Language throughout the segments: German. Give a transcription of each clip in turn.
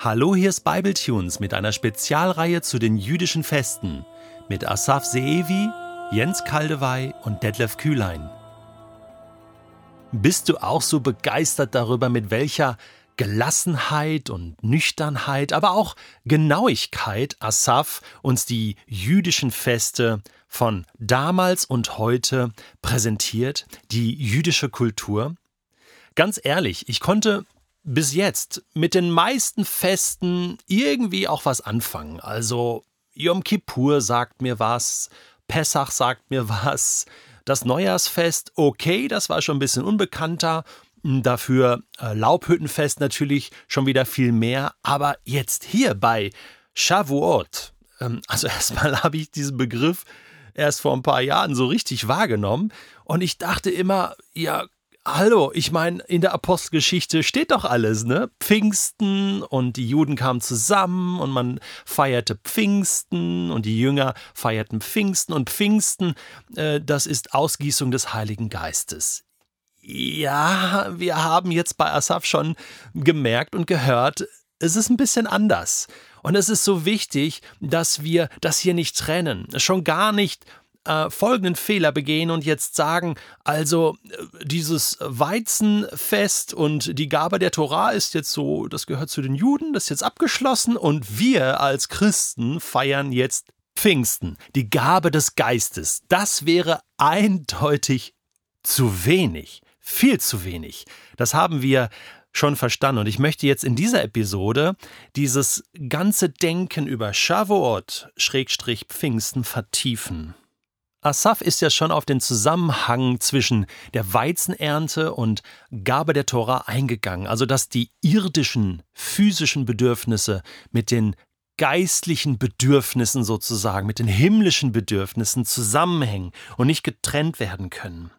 Hallo, hier ist Bibletunes mit einer Spezialreihe zu den jüdischen Festen mit Asaf Seevi, Jens Kaldewey und Detlef Kühlein. Bist du auch so begeistert darüber, mit welcher Gelassenheit und Nüchternheit, aber auch Genauigkeit Asaf uns die jüdischen Feste von damals und heute präsentiert, die jüdische Kultur? Ganz ehrlich, ich konnte bis jetzt mit den meisten Festen irgendwie auch was anfangen. Also Yom Kippur sagt mir was, Pessach sagt mir was, das Neujahrsfest, okay, das war schon ein bisschen unbekannter. Dafür äh, Laubhüttenfest natürlich schon wieder viel mehr. Aber jetzt hier bei Shavuot, ähm, also erstmal habe ich diesen Begriff erst vor ein paar Jahren so richtig wahrgenommen. Und ich dachte immer, ja, Hallo, ich meine, in der Apostelgeschichte steht doch alles, ne? Pfingsten und die Juden kamen zusammen und man feierte Pfingsten und die Jünger feierten Pfingsten und Pfingsten, äh, das ist Ausgießung des Heiligen Geistes. Ja, wir haben jetzt bei Asaf schon gemerkt und gehört, es ist ein bisschen anders. Und es ist so wichtig, dass wir das hier nicht trennen. Schon gar nicht äh, folgenden Fehler begehen und jetzt sagen, also äh, dieses Weizenfest und die Gabe der Torah ist jetzt so, das gehört zu den Juden, das ist jetzt abgeschlossen und wir als Christen feiern jetzt Pfingsten, die Gabe des Geistes. Das wäre eindeutig zu wenig, viel zu wenig. Das haben wir schon verstanden. Und ich möchte jetzt in dieser Episode dieses ganze Denken über Shavuot, Schrägstrich Pfingsten vertiefen. Asaf ist ja schon auf den Zusammenhang zwischen der Weizenernte und Gabe der Tora eingegangen, also dass die irdischen, physischen Bedürfnisse mit den geistlichen Bedürfnissen sozusagen, mit den himmlischen Bedürfnissen zusammenhängen und nicht getrennt werden können.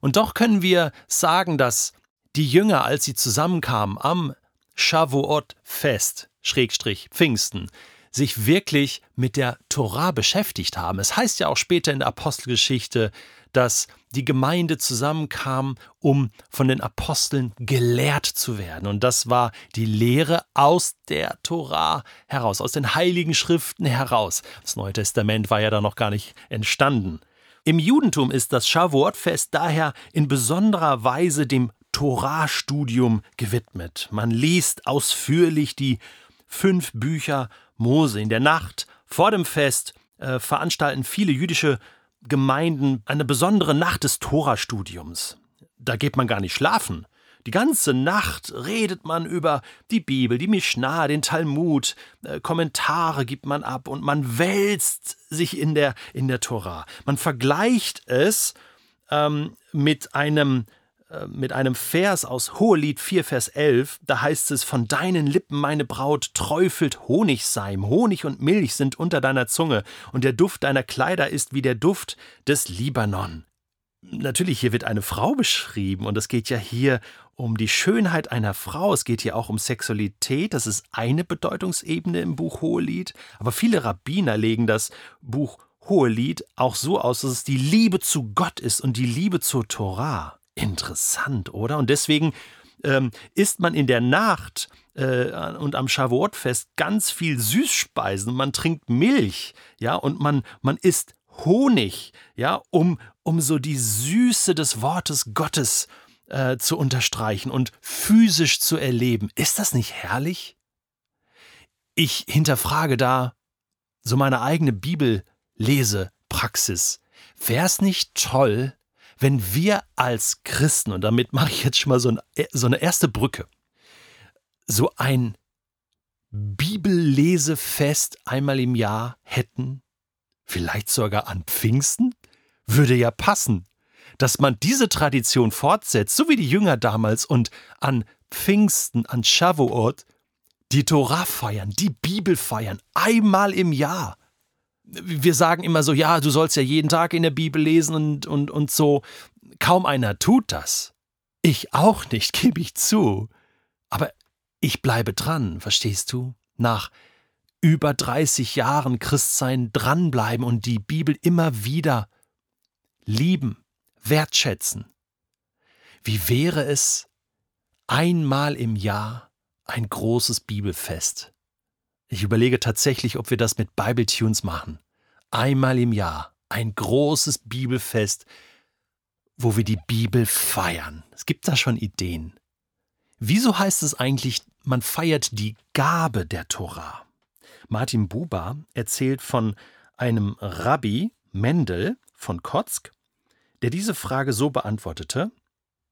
Und doch können wir sagen, dass die Jünger, als sie zusammenkamen am Shavuot-Fest, Schrägstrich Pfingsten, sich wirklich mit der Torah beschäftigt haben. Es heißt ja auch später in der Apostelgeschichte, dass die Gemeinde zusammenkam, um von den Aposteln gelehrt zu werden. Und das war die Lehre aus der Torah heraus, aus den heiligen Schriften heraus. Das Neue Testament war ja da noch gar nicht entstanden. Im Judentum ist das Shavuot-Fest daher in besonderer Weise dem Torah-Studium gewidmet. Man liest ausführlich die fünf Bücher Mose. In der Nacht vor dem Fest äh, veranstalten viele jüdische Gemeinden eine besondere Nacht des Torastudiums. Da geht man gar nicht schlafen. Die ganze Nacht redet man über die Bibel, die Mishnah, den Talmud, äh, Kommentare gibt man ab und man wälzt sich in der, in der Tora. Man vergleicht es ähm, mit einem mit einem Vers aus Hohelied 4, Vers 11, da heißt es, von deinen Lippen, meine Braut, träufelt Honigseim, Honig und Milch sind unter deiner Zunge, und der Duft deiner Kleider ist wie der Duft des Libanon. Natürlich, hier wird eine Frau beschrieben, und es geht ja hier um die Schönheit einer Frau, es geht hier auch um Sexualität, das ist eine Bedeutungsebene im Buch Hohelied, aber viele Rabbiner legen das Buch Hohelied auch so aus, dass es die Liebe zu Gott ist und die Liebe zur Torah. Interessant, oder? Und deswegen ähm, isst man in der Nacht äh, und am Shavuot-Fest ganz viel Süßspeisen. Man trinkt Milch, ja, und man, man isst Honig, ja, um, um so die Süße des Wortes Gottes äh, zu unterstreichen und physisch zu erleben. Ist das nicht herrlich? Ich hinterfrage da so meine eigene Bibellesepraxis. Wäre es nicht toll, wenn wir als Christen, und damit mache ich jetzt schon mal so, ein, so eine erste Brücke, so ein Bibellesefest einmal im Jahr hätten, vielleicht sogar an Pfingsten, würde ja passen, dass man diese Tradition fortsetzt, so wie die Jünger damals und an Pfingsten, an Shavuot, die Torah feiern, die Bibel feiern, einmal im Jahr wir sagen immer so, ja, du sollst ja jeden Tag in der Bibel lesen und, und, und so. Kaum einer tut das. Ich auch nicht, gebe ich zu. Aber ich bleibe dran, verstehst du? Nach über 30 Jahren Christsein dranbleiben und die Bibel immer wieder lieben, wertschätzen. Wie wäre es, einmal im Jahr ein großes Bibelfest. Ich überlege tatsächlich, ob wir das mit Bible Tunes machen. Einmal im Jahr ein großes Bibelfest, wo wir die Bibel feiern. Es gibt da schon Ideen. Wieso heißt es eigentlich, man feiert die Gabe der Tora? Martin Buber erzählt von einem Rabbi Mendel von Kotzk, der diese Frage so beantwortete: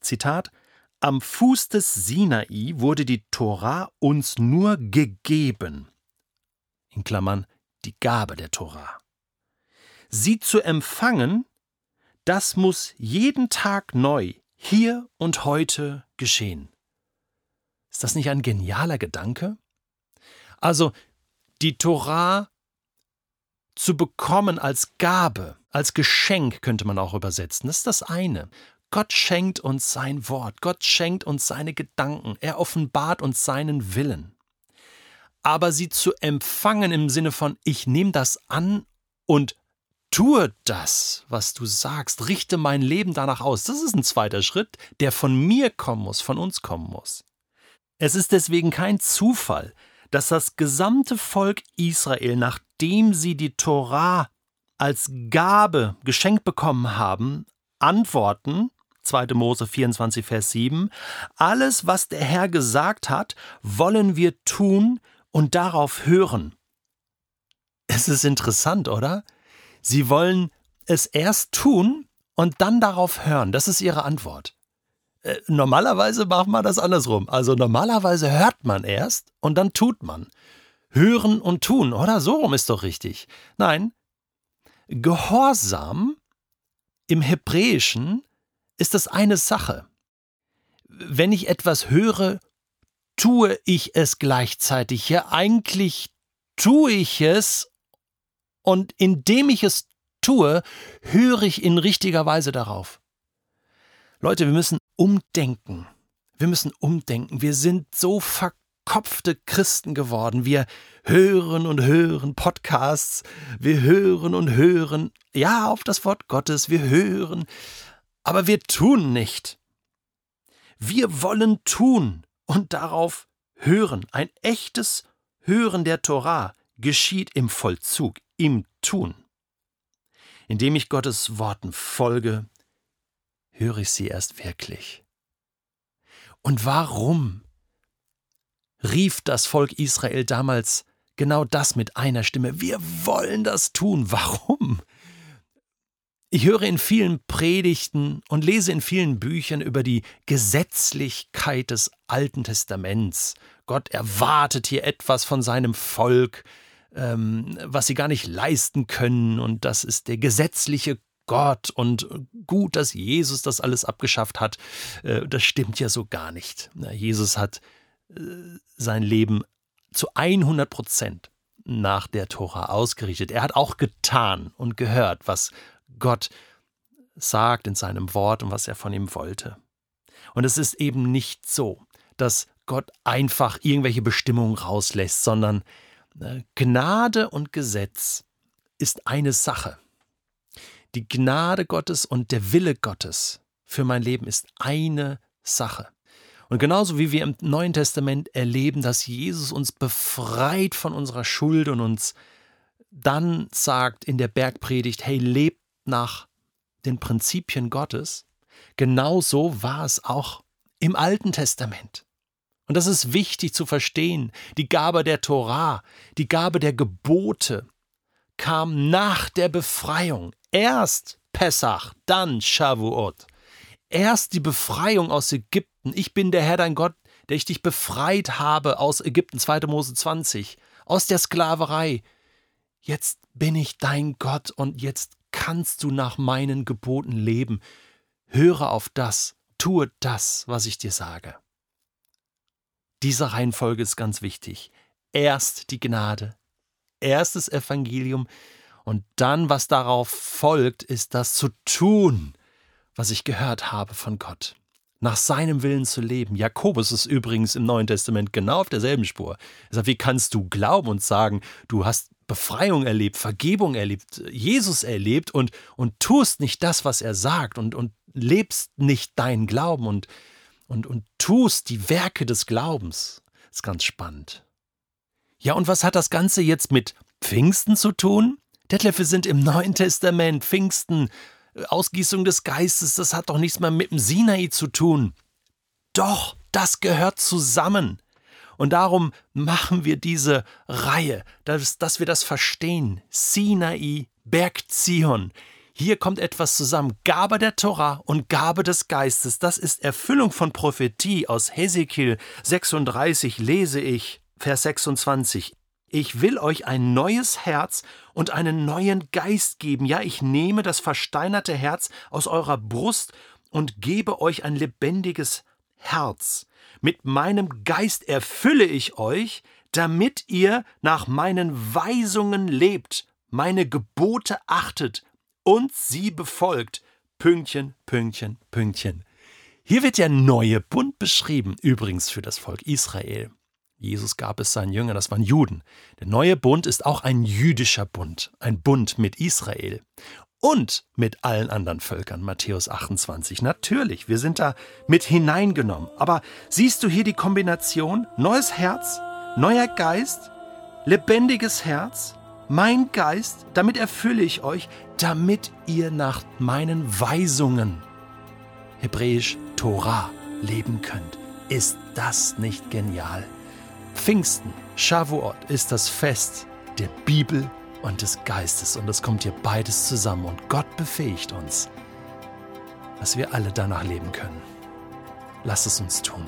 Zitat: Am Fuß des Sinai wurde die Tora uns nur gegeben. In Klammern die Gabe der Tora. Sie zu empfangen, das muss jeden Tag neu, hier und heute geschehen. Ist das nicht ein genialer Gedanke? Also, die Torah zu bekommen als Gabe, als Geschenk könnte man auch übersetzen, das ist das eine. Gott schenkt uns sein Wort, Gott schenkt uns seine Gedanken, er offenbart uns seinen Willen. Aber sie zu empfangen im Sinne von, ich nehme das an und tue das, was du sagst, richte mein Leben danach aus, das ist ein zweiter Schritt, der von mir kommen muss, von uns kommen muss. Es ist deswegen kein Zufall, dass das gesamte Volk Israel, nachdem sie die Torah als Gabe geschenkt bekommen haben, antworten, 2. Mose 24, Vers 7, alles, was der Herr gesagt hat, wollen wir tun und darauf hören. Es ist interessant, oder? Sie wollen es erst tun und dann darauf hören. Das ist ihre Antwort. Äh, normalerweise macht man das andersrum. Also normalerweise hört man erst und dann tut man. Hören und tun, oder? So rum ist doch richtig. Nein, Gehorsam im Hebräischen ist das eine Sache. Wenn ich etwas höre, tue ich es gleichzeitig. Ja, eigentlich tue ich es und indem ich es tue, höre ich in richtiger Weise darauf. Leute, wir müssen umdenken. Wir müssen umdenken. Wir sind so verkopfte Christen geworden. Wir hören und hören Podcasts. Wir hören und hören, ja, auf das Wort Gottes. Wir hören, aber wir tun nicht. Wir wollen tun und darauf hören. Ein echtes Hören der Torah geschieht im Vollzug, im Tun. Indem ich Gottes Worten folge, höre ich sie erst wirklich. Und warum rief das Volk Israel damals genau das mit einer Stimme? Wir wollen das tun. Warum? Ich höre in vielen Predigten und lese in vielen Büchern über die Gesetzlichkeit des Alten Testaments. Gott erwartet hier etwas von seinem Volk, ähm, was sie gar nicht leisten können, und das ist der gesetzliche Gott und gut, dass Jesus das alles abgeschafft hat. Äh, das stimmt ja so gar nicht. Jesus hat äh, sein Leben zu 100 Prozent nach der Tora ausgerichtet. Er hat auch getan und gehört, was Gott sagt in seinem Wort und was er von ihm wollte. Und es ist eben nicht so, dass Gott einfach irgendwelche Bestimmungen rauslässt, sondern äh, Gnade und Gesetz ist eine Sache. Die Gnade Gottes und der Wille Gottes für mein Leben ist eine Sache. Und genauso wie wir im Neuen Testament erleben, dass Jesus uns befreit von unserer Schuld und uns dann sagt in der Bergpredigt, hey, lebt nach den Prinzipien Gottes, genauso war es auch im Alten Testament. Und das ist wichtig zu verstehen. Die Gabe der Torah, die Gabe der Gebote kam nach der Befreiung. Erst Pessach, dann Shavuot. Erst die Befreiung aus Ägypten. Ich bin der Herr dein Gott, der ich dich befreit habe aus Ägypten, 2. Mose 20, aus der Sklaverei. Jetzt bin ich dein Gott und jetzt kannst du nach meinen Geboten leben. Höre auf das, tue das, was ich dir sage. Diese Reihenfolge ist ganz wichtig. Erst die Gnade, erst das Evangelium, und dann, was darauf folgt, ist das zu tun, was ich gehört habe von Gott. Nach seinem Willen zu leben. Jakobus ist übrigens im Neuen Testament genau auf derselben Spur. Er sagt, wie kannst du glauben und sagen, du hast Befreiung erlebt, Vergebung erlebt, Jesus erlebt und, und tust nicht das, was er sagt und, und lebst nicht deinen Glauben und, und, und tust die Werke des Glaubens. Ist ganz spannend. Ja, und was hat das Ganze jetzt mit Pfingsten zu tun? Detlef, wir sind im Neuen Testament. Pfingsten, äh, Ausgießung des Geistes, das hat doch nichts mehr mit dem Sinai zu tun. Doch, das gehört zusammen. Und darum machen wir diese Reihe, dass, dass wir das verstehen. Sinai, Berg Zion. Hier kommt etwas zusammen. Gabe der Tora und Gabe des Geistes. Das ist Erfüllung von Prophetie. Aus Hesekiel 36 lese ich, Vers 26. Ich will euch ein neues Herz und einen neuen Geist geben. Ja, ich nehme das versteinerte Herz aus eurer Brust und gebe euch ein lebendiges Herz. Mit meinem Geist erfülle ich euch, damit ihr nach meinen Weisungen lebt, meine Gebote achtet und sie befolgt. Pünktchen, Pünktchen, Pünktchen. Hier wird der neue Bund beschrieben, übrigens für das Volk Israel. Jesus gab es seinen Jüngern, das waren Juden. Der neue Bund ist auch ein jüdischer Bund, ein Bund mit Israel und mit allen anderen Völkern. Matthäus 28. Natürlich, wir sind da mit hineingenommen. Aber siehst du hier die Kombination? Neues Herz, neuer Geist, lebendiges Herz, mein Geist, damit erfülle ich euch, damit ihr nach meinen Weisungen, hebräisch Torah, leben könnt. Ist das nicht genial? Pfingsten, Shavuot, ist das Fest der Bibel und des Geistes. Und es kommt hier beides zusammen. Und Gott befähigt uns, dass wir alle danach leben können. Lass es uns tun.